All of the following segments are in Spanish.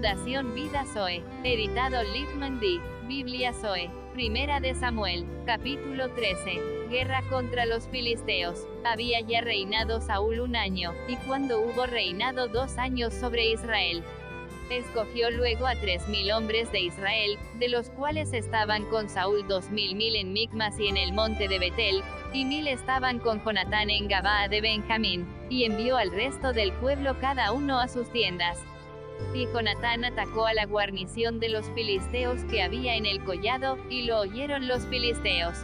Fundación Vida Zoe. Editado Littman D. Biblia Zoe. Primera de Samuel, capítulo 13. Guerra contra los filisteos. Había ya reinado Saúl un año, y cuando hubo reinado dos años sobre Israel, escogió luego a tres mil hombres de Israel, de los cuales estaban con Saúl dos mil mil en Micmas y en el monte de Betel, y mil estaban con Jonatán en Gabaa de Benjamín, y envió al resto del pueblo cada uno a sus tiendas. Y Jonatán atacó a la guarnición de los filisteos que había en el collado, y lo oyeron los filisteos.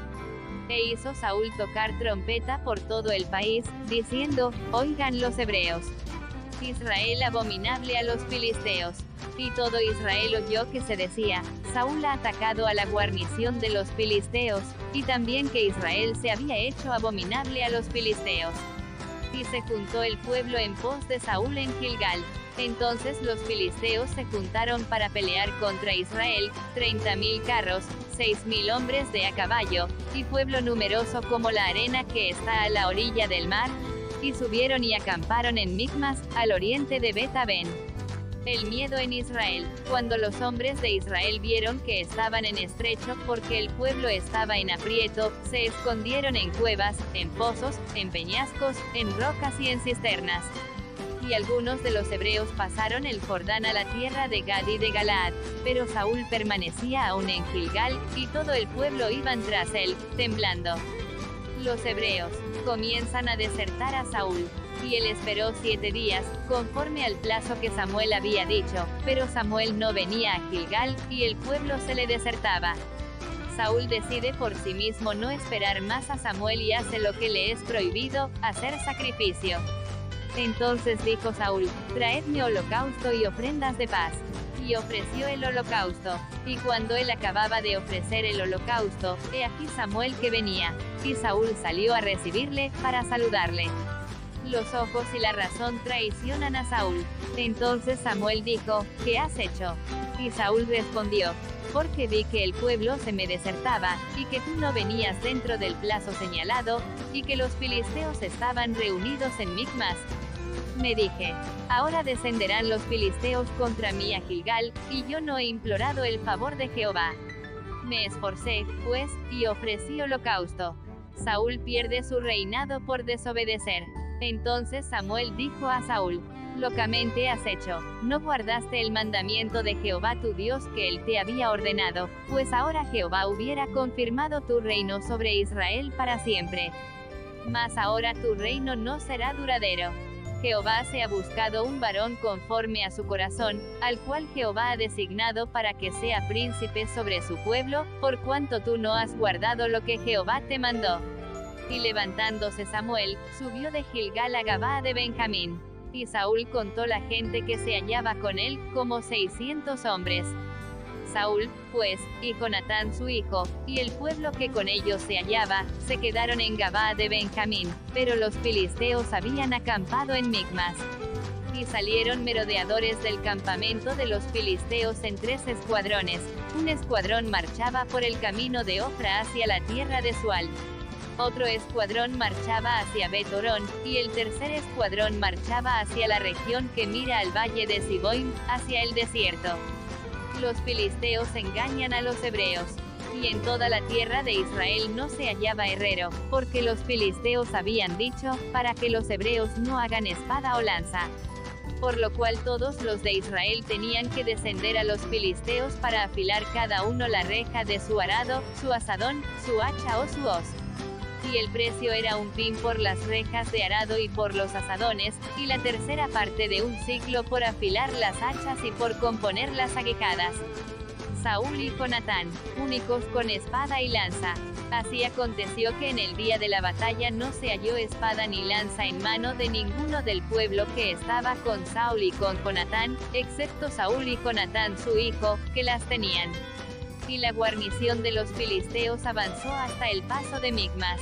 E hizo Saúl tocar trompeta por todo el país, diciendo, Oigan los hebreos. Israel abominable a los filisteos. Y todo Israel oyó que se decía, Saúl ha atacado a la guarnición de los filisteos, y también que Israel se había hecho abominable a los filisteos. Y se juntó el pueblo en pos de Saúl en Gilgal. Entonces los filisteos se juntaron para pelear contra Israel, treinta mil carros, seis mil hombres de a caballo, y pueblo numeroso como la arena que está a la orilla del mar, y subieron y acamparon en Micmas, al oriente de Bet-Aben. El miedo en Israel. Cuando los hombres de Israel vieron que estaban en estrecho porque el pueblo estaba en aprieto, se escondieron en cuevas, en pozos, en peñascos, en rocas y en cisternas. Y algunos de los hebreos pasaron el Jordán a la tierra de Gad y de Galaad, pero Saúl permanecía aún en Gilgal, y todo el pueblo iban tras él, temblando. Los hebreos comienzan a desertar a Saúl. Y él esperó siete días, conforme al plazo que Samuel había dicho, pero Samuel no venía a Gilgal, y el pueblo se le desertaba. Saúl decide por sí mismo no esperar más a Samuel y hace lo que le es prohibido, hacer sacrificio. Entonces dijo Saúl, traedme holocausto y ofrendas de paz y ofreció el holocausto. Y cuando él acababa de ofrecer el holocausto, he aquí Samuel que venía, y Saúl salió a recibirle, para saludarle. Los ojos y la razón traicionan a Saúl. Entonces Samuel dijo, ¿qué has hecho? Y Saúl respondió, porque vi que el pueblo se me desertaba, y que tú no venías dentro del plazo señalado, y que los filisteos estaban reunidos en Micmas, me dije, ahora descenderán los filisteos contra mí a Gilgal, y yo no he implorado el favor de Jehová. Me esforcé, pues, y ofrecí holocausto. Saúl pierde su reinado por desobedecer. Entonces Samuel dijo a Saúl, locamente has hecho, no guardaste el mandamiento de Jehová tu Dios que él te había ordenado, pues ahora Jehová hubiera confirmado tu reino sobre Israel para siempre. Mas ahora tu reino no será duradero. Jehová se ha buscado un varón conforme a su corazón, al cual Jehová ha designado para que sea príncipe sobre su pueblo, por cuanto tú no has guardado lo que Jehová te mandó. Y levantándose Samuel, subió de Gilgal a Gabá de Benjamín. Y Saúl contó la gente que se hallaba con él, como seiscientos hombres. Saúl, pues, y Jonatán su hijo, y el pueblo que con ellos se hallaba, se quedaron en Gabá de Benjamín, pero los filisteos habían acampado en Micmas. Y salieron merodeadores del campamento de los filisteos en tres escuadrones, un escuadrón marchaba por el camino de Ofra hacia la tierra de Sual. Otro escuadrón marchaba hacia Betorón, y el tercer escuadrón marchaba hacia la región que mira al valle de Siboim, hacia el desierto los filisteos engañan a los hebreos. Y en toda la tierra de Israel no se hallaba herrero, porque los filisteos habían dicho, para que los hebreos no hagan espada o lanza. Por lo cual todos los de Israel tenían que descender a los filisteos para afilar cada uno la reja de su arado, su asadón, su hacha o su hoz y el precio era un pin por las rejas de arado y por los asadones, y la tercera parte de un ciclo por afilar las hachas y por componer las aguijadas. Saúl y Jonatán, únicos con espada y lanza. Así aconteció que en el día de la batalla no se halló espada ni lanza en mano de ninguno del pueblo que estaba con Saúl y con Jonatán, excepto Saúl y Jonatán su hijo, que las tenían y la guarnición de los filisteos avanzó hasta el paso de Migmas.